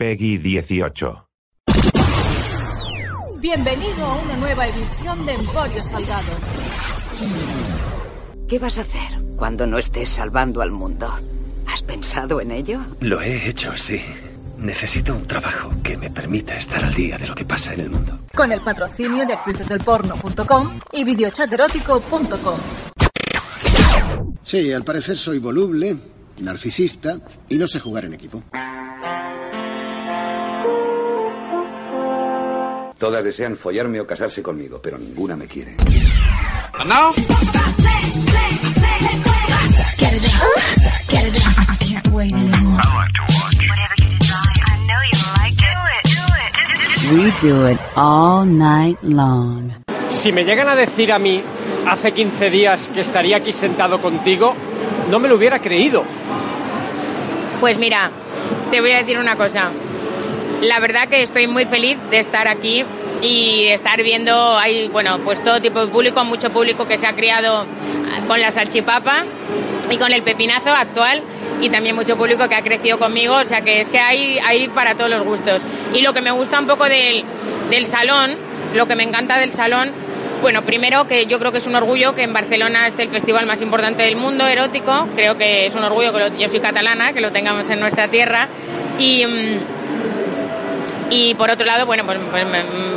Peggy 18. Bienvenido a una nueva edición de Emporio Salgado. ¿Qué vas a hacer cuando no estés salvando al mundo? ¿Has pensado en ello? Lo he hecho, sí. Necesito un trabajo que me permita estar al día de lo que pasa en el mundo. Con el patrocinio de actricesdelporno.com y videochaterótico.com. Sí, al parecer soy voluble, narcisista y no sé jugar en equipo. Todas desean follarme o casarse conmigo, pero ninguna me quiere. now? We do it all night long. Si me llegan a decir a mí hace 15 días que estaría aquí sentado contigo, no me lo hubiera creído. Pues mira, te voy a decir una cosa. La verdad que estoy muy feliz de estar aquí y estar viendo, hay, bueno, pues todo tipo de público, mucho público que se ha criado con la salchipapa y con el pepinazo actual y también mucho público que ha crecido conmigo, o sea que es que hay, hay para todos los gustos. Y lo que me gusta un poco del, del salón, lo que me encanta del salón, bueno, primero que yo creo que es un orgullo que en Barcelona esté el festival más importante del mundo erótico, creo que es un orgullo que yo soy catalana, que lo tengamos en nuestra tierra y... y por otro lado, bueno, pues, pues,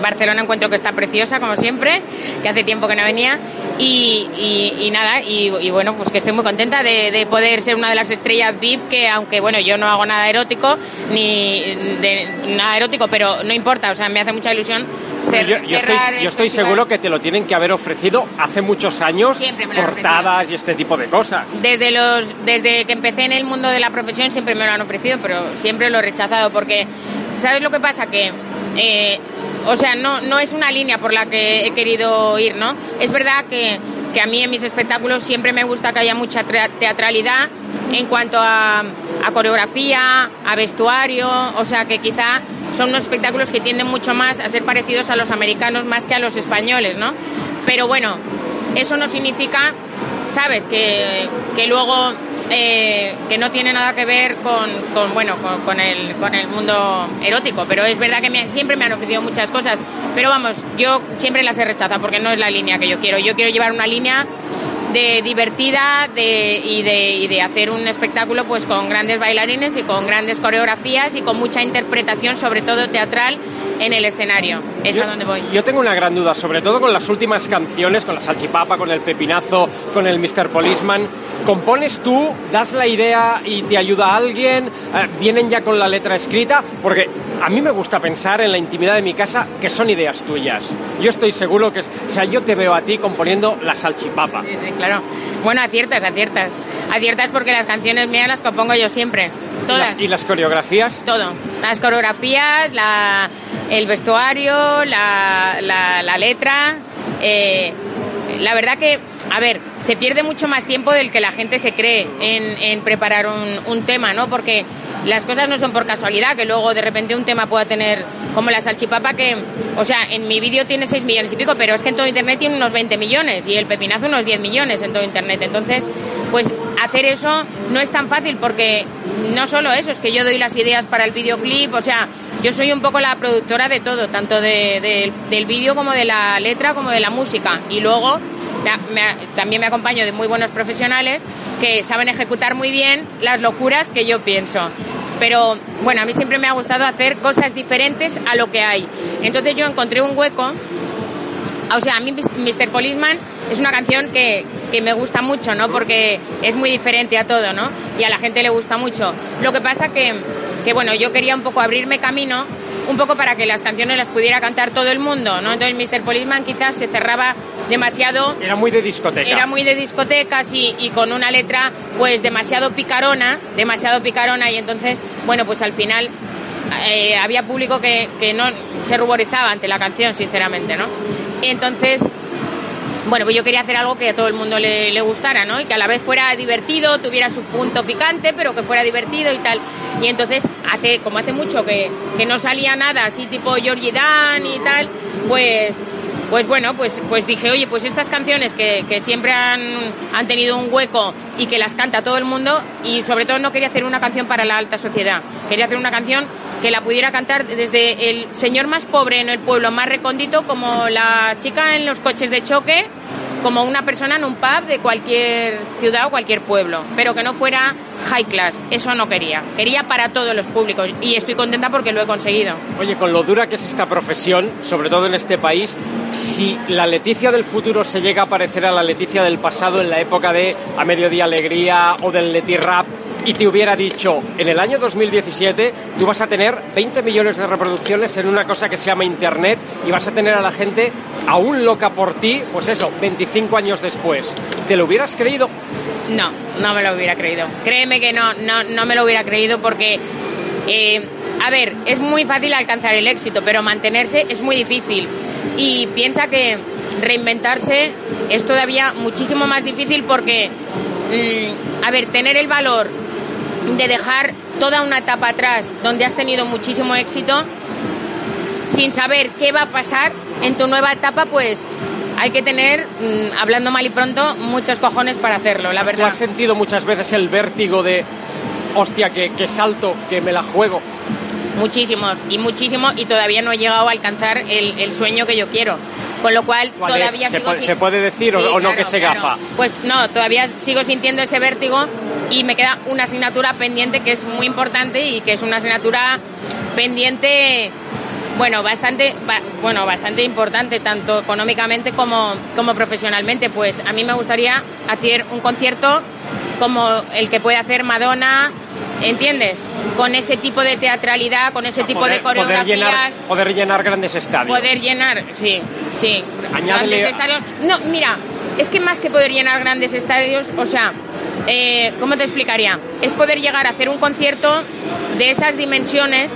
Barcelona encuentro que está preciosa, como siempre, que hace tiempo que no venía. Y, y- y nada, y, y bueno, pues que estoy muy contenta de, de poder ser una de las estrellas VIP, que aunque bueno, yo no hago nada erótico, ni de, nada erótico, pero no importa, o sea, me hace mucha ilusión cer- Yo, yo estoy, yo estoy seguro que te lo tienen que haber ofrecido hace muchos años, portadas y este tipo de cosas. Desde, los, desde que empecé en el mundo de la profesión siempre me lo han ofrecido, pero siempre lo he rechazado porque, ¿sabes lo que pasa? Que, eh, o sea, no, no es una línea por la que he querido ir, ¿no? Es verdad que, que a mí en mis espectáculos siempre me gusta que haya mucha tra- teatralidad en cuanto a, a coreografía, a vestuario, o sea que quizá son unos espectáculos que tienden mucho más a ser parecidos a los americanos más que a los españoles, ¿no? Pero bueno, eso no significa sabes que, que luego eh, que no tiene nada que ver con, con, bueno con, el, con el mundo erótico pero es verdad que me- siempre me han ofrecido muchas cosas. Pero vamos yo siempre las he rechazado porque no es la línea que yo quiero. Yo quiero llevar una línea de divertida de, y, de, y de hacer un espectáculo pues con grandes bailarines y con grandes coreografías y con mucha interpretación sobre todo teatral en el escenario es a donde voy Yo tengo una gran duda, sobre todo con las últimas canciones, con la salchipapa, con el pepinazo, con el Mr. Policeman. ¿Compones tú, das la idea y te ayuda alguien? Eh, ¿Vienen ya con la letra escrita? Porque a mí me gusta pensar en la intimidad de mi casa que son ideas tuyas. Yo estoy seguro que... O sea, yo te veo a ti componiendo la salchipapa. Sí, sí, claro. Bueno, aciertas, aciertas. Aciertas porque las canciones mías las compongo yo siempre. ¿Y Todas. y las coreografías? Todo. Las coreografías, la, el vestuario, la, la- letra. eh, la verdad que, a ver, se pierde mucho más tiempo del que la gente se cree en, en preparar un, un tema, ¿no? Porque las cosas no son por casualidad, que luego de repente un tema pueda tener, como la salchipapa, que, o sea, en mi vídeo tiene 6 millones y pico, pero es que en todo Internet tiene unos 20 millones y el pepinazo unos 10 millones en todo Internet. Entonces, pues hacer eso no es tan fácil porque no solo eso, es que yo doy las ideas para el videoclip, o sea, yo soy un poco la productora de todo, tanto de- de- del vídeo como de la letra como de la música. Y luego me- también me acompaño de muy buenos profesionales que saben ejecutar muy bien las locuras que yo pienso. Pero bueno, a mí siempre me ha gustado hacer cosas diferentes a lo que hay. Entonces yo encontré un hueco o sea, a mí Mr. Policeman es una canción que, que me gusta mucho, ¿no? Porque es muy diferente a todo, ¿no? Y a la gente le gusta mucho. Lo que pasa que, que bueno, yo quería un poco abrirme camino, un poco para que las canciones las pudiera cantar todo el mundo, ¿no? Entonces Mr. Policeman quizás se cerraba demasiado Era muy de discoteca. era muy de discotecas y, y con una letra pues demasiado picarona, demasiado picarona y entonces, bueno, pues al final eh, había público que, que no se ruborizaba ante la canción, sinceramente, ¿no? Entonces, bueno, pues yo quería hacer algo que a todo el mundo le, le gustara, ¿no? Y que a la vez fuera divertido, tuviera su punto picante, pero que fuera divertido y tal. Y entonces, hace como hace mucho que, que no salía nada así tipo Georgie Dan y tal, pues pues bueno, pues, pues dije, oye, pues estas canciones que, que siempre han, han tenido un hueco y que las canta todo el mundo, y sobre todo no quería hacer una canción para la alta sociedad, quería hacer una canción que la pudiera cantar desde el señor más pobre en el pueblo más recóndito, como la chica en los coches de choque, como una persona en un pub de cualquier ciudad o cualquier pueblo, pero que no fuera high class. Eso no quería. Quería para todos los públicos y estoy contenta porque lo he conseguido. Oye, con lo dura que es esta profesión, sobre todo en este país, si la Leticia del futuro se llega a parecer a la Leticia del pasado en la época de A Mediodía Alegría o del Leti Rap, y te hubiera dicho, en el año 2017 tú vas a tener 20 millones de reproducciones en una cosa que se llama Internet y vas a tener a la gente aún loca por ti, pues eso, 25 años después. ¿Te lo hubieras creído? No, no me lo hubiera creído. Créeme que no, no, no me lo hubiera creído porque, eh, a ver, es muy fácil alcanzar el éxito, pero mantenerse es muy difícil. Y piensa que reinventarse es todavía muchísimo más difícil porque, mm, a ver, tener el valor de dejar toda una etapa atrás donde has tenido muchísimo éxito sin saber qué va a pasar en tu nueva etapa, pues hay que tener, mm, hablando mal y pronto, muchos cojones para hacerlo, la ¿Tú verdad. has sentido muchas veces el vértigo de, hostia, que, que salto, que me la juego? Muchísimos y muchísimo y todavía no he llegado a alcanzar el, el sueño que yo quiero. Con lo cual todavía ¿Se sigo puede- sin- se puede decir o- no que se gafa? Pues no, todavía sigo sintiendo ese vértigo y me queda una asignatura pendiente que es muy importante y que es una asignatura pendiente bueno, bastante ba- bueno, bastante importante tanto económicamente como como profesionalmente, pues a mí me gustaría hacer un concierto como el que puede hacer Madonna, ¿entiendes? Con ese tipo de teatralidad, con ese tipo de poder llenar, coreografías poder llenar grandes estadios. Poder llenar, sí, sí. Añádele- Grandes estadios. No, mira, es que más que poder llenar grandes estadios, o sea, eh, ¿cómo te explicaría? Es poder llegar a hacer un concierto de esas dimensiones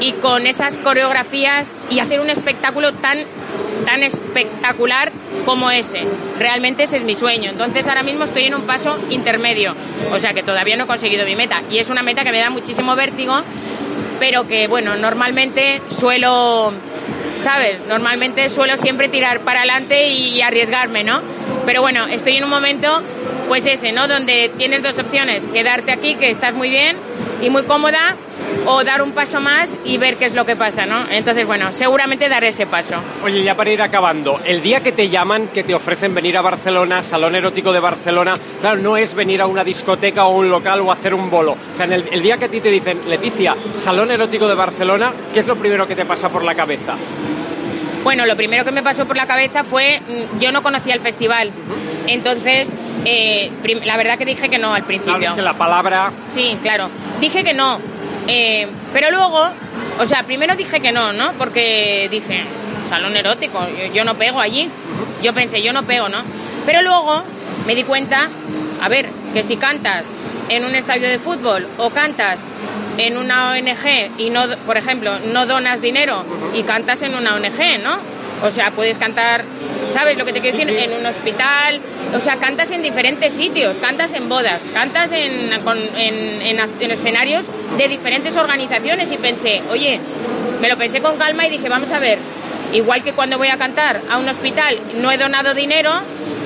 y con esas coreografías y hacer un espectáculo tan tan espectacular como ese. Realmente ese es mi sueño. Entonces ahora mismo estoy en un paso intermedio. O sea que todavía no he conseguido mi meta. Y es una meta que me da muchísimo vértigo, pero que bueno, normalmente suelo, ¿sabes? Normalmente suelo siempre tirar para adelante y arriesgarme, ¿no? Pero bueno, estoy en un momento, pues ese, ¿no? Donde tienes dos opciones, quedarte aquí, que estás muy bien y muy cómoda, o dar un paso más y ver qué es lo que pasa, ¿no? Entonces, bueno, seguramente daré ese paso. Oye, ya para ir acabando, el día que te llaman, que te ofrecen venir a Barcelona, Salón Erótico de Barcelona, claro, no es venir a una discoteca o un local o hacer un bolo. O sea, en el, el día que a ti te dicen, Leticia, Salón Erótico de Barcelona, ¿qué es lo primero que te pasa por la cabeza? Bueno, lo primero que me pasó por la cabeza fue, mm, yo no conocía el festival, entonces, eh, la verdad que dije que no al principio. Claro, es que la palabra... Sí, claro. Dije que no. Eh, pero luego, o sea, primero dije que no, ¿no? Porque dije, salón erótico, yo, yo no pego allí. Yo pensé, yo no pego, ¿no? Pero luego me di cuenta, a ver, que si cantas en un estadio de fútbol o cantas en una ONG y no, por ejemplo, no donas dinero y cantas en una ONG, ¿no? O sea, puedes cantar, ¿sabes lo que te quiero decir? En un hospital, o sea, cantas en diferentes sitios, cantas en bodas, cantas en, con- en, en- en escenarios de diferentes organizaciones. Y pensé, oye, me lo pensé con calma y dije, vamos a ver, igual que cuando voy a cantar a un hospital no he donado dinero,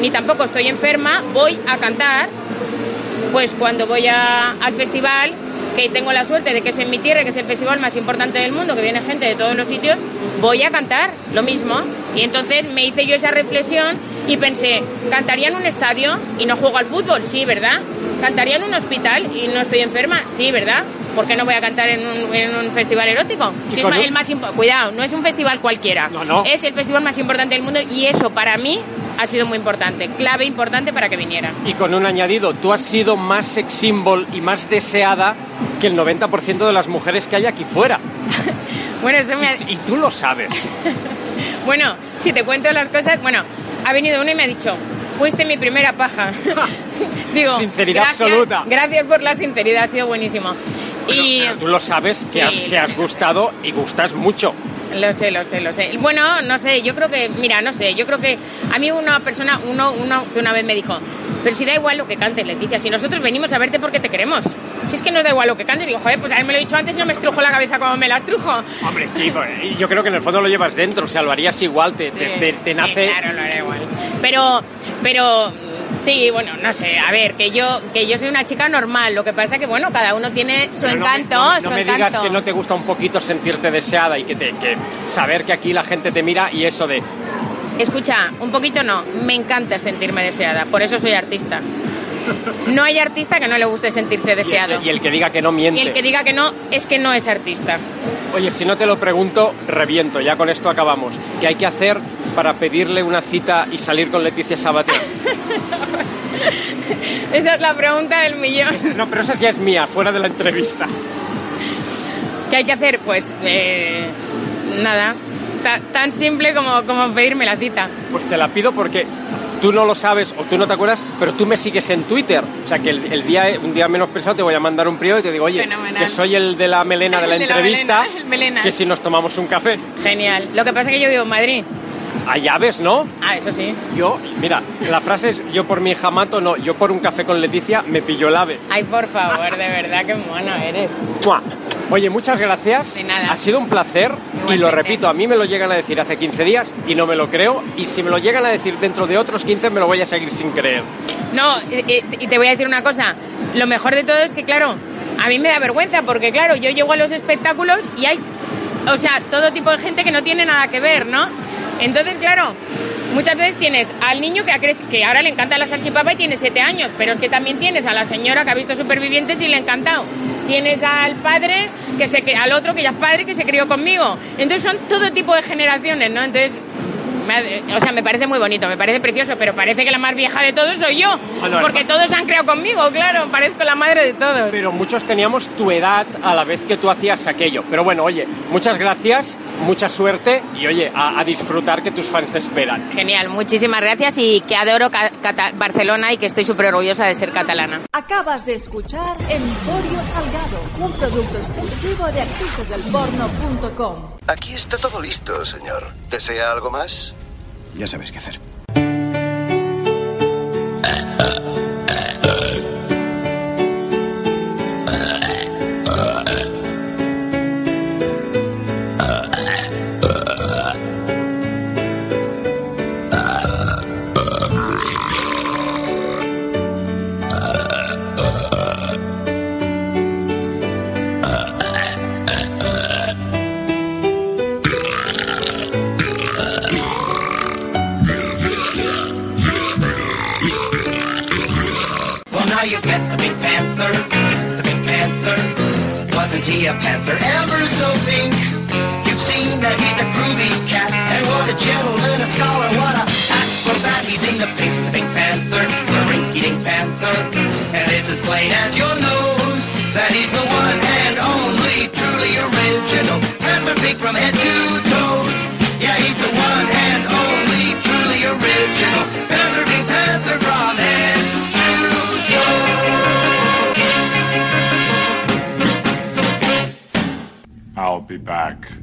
ni tampoco estoy enferma, voy a cantar. Pues cuando voy a- al festival, que tengo la suerte de que es en mi tierra, que es el festival más importante del mundo, que viene gente de todos los sitios, voy a cantar lo mismo. Y entonces me hice yo esa reflexión y pensé, ¿cantaría en un estadio y no juego al fútbol? Sí, ¿verdad? ¿Cantaría en un hospital y no estoy enferma? Sí, ¿verdad? ¿Por qué no voy a cantar en un, en un festival erótico? ¿Y Si es el más Cuidado, no es un festival cualquiera. No, no. Es el festival más importante del mundo y eso para mí ha sido muy importante, clave importante para que viniera. Y con un añadido, tú has sido más sex symbol y más deseada que el 90% de las mujeres que hay aquí fuera. Bueno, eso me ha- Y tú lo sabes. Bueno, si te cuento las cosas, bueno, ha venido uno y me ha dicho, fuiste mi primera paja. Digo, Sinceridad gracias, absoluta. Gracias por la sinceridad, ha sido buenísimo. y Pero tú lo sabes que has, que has gustado y gustas mucho. Lo sé, lo sé, lo sé. Bueno, no sé, yo creo que, mira, no sé, yo creo que a mí una persona, uno, uno que una vez me dijo, Pero si da igual lo que cantes, Leticia, si nosotros venimos a verte porque te queremos. Si es que nos da igual lo que cantes, digo, joder, pues a mí me lo he dicho antes y no me estrujo la cabeza como me la estrujo. Hombre, sí, pues, yo creo que en el fondo lo llevas dentro, o sea, lo harías igual, te, te, te, te nace... Sí, claro, lo haré igual. Pero, pero, sí, bueno, no sé, a ver, que yo, que yo soy una chica normal, lo que pasa que, bueno, cada uno tiene su Pero no me- encanto, No, me- su no me encanto. digas que no te gusta un poquito sentirte deseada y que, te, que saber que aquí la gente te mira y eso de... Escucha, un poquito no, me encanta sentirme deseada, por eso soy artista. No hay artista que no le guste sentirse Y deseado. el, y el que diga que no miente. Y el que diga que no, es que no es artista. Oye, si no te lo pregunto, reviento, ya con esto acabamos. ¿Qué hay que hacer para pedirle una cita y salir con Leticia Sabater? Esa es la pregunta del millón. No, pero esa ya es mía, fuera de la entrevista. ¿Qué hay que hacer? Pues eh, nada, ta- tan simple como, como pedirme la cita. Pues te la pido porque tú no lo sabes o tú no te acuerdas, pero tú me sigues en Twitter. O sea que el, el día, un día menos pensado te voy a mandar un privado y te digo, oye, Fenomenal. que soy el de la melena de la entrevista, melena, el melena. que si nos tomamos un café. Genial. Lo que pasa es que yo vivo en Madrid. A llaves, ¿no? Ah, eso sí. Yo, mira, la frase es yo por mi hija mato, no, yo por un café con Leticia me pillo el ave. Ay, por favor, de verdad, qué mono eres. ¡Mua! Oye, muchas gracias. De nada. Ha sido un placer y lo repito, a mí me lo llegan a decir hace 15 días y no me lo creo y si me lo llegan a decir dentro de otros 15 me lo voy a seguir sin creer. No, y- y te voy a decir una cosa. Lo mejor de todo es que, claro, a mí me da vergüenza porque, claro, yo llego a los espectáculos y hay, o sea, todo tipo de gente que no tiene nada que ver, ¿no? Entonces, claro, muchas veces tienes al niño que, que ahora le encanta la salchipapa y tiene siete años, pero es que también tienes a la señora que ha visto Supervivientes y le ha encantado. Tienes al padre, que se, al otro que ya es padre, que se crió conmigo. Entonces son todo tipo de generaciones, ¿no? Entonces, me o sea, me parece muy bonito, me parece precioso, pero parece que la más vieja de todos soy yo. Porque todos han creado conmigo, claro, parezco la madre de todos. Pero muchos teníamos tu edad a la vez que tú hacías aquello. Pero bueno, oye, muchas gracias, mucha suerte y oye, a, a disfrutar que tus fans te esperan. Genial, muchísimas gracias y que adoro Ca- Cata- Barcelona y que estoy súper orgullosa de ser catalana. Acabas de escuchar Emporio Salgado, un producto exclusivo de actricesdelporno.com. Aquí está todo listo, señor. ¿Desea algo más? Ya sabes qué hacer. Back.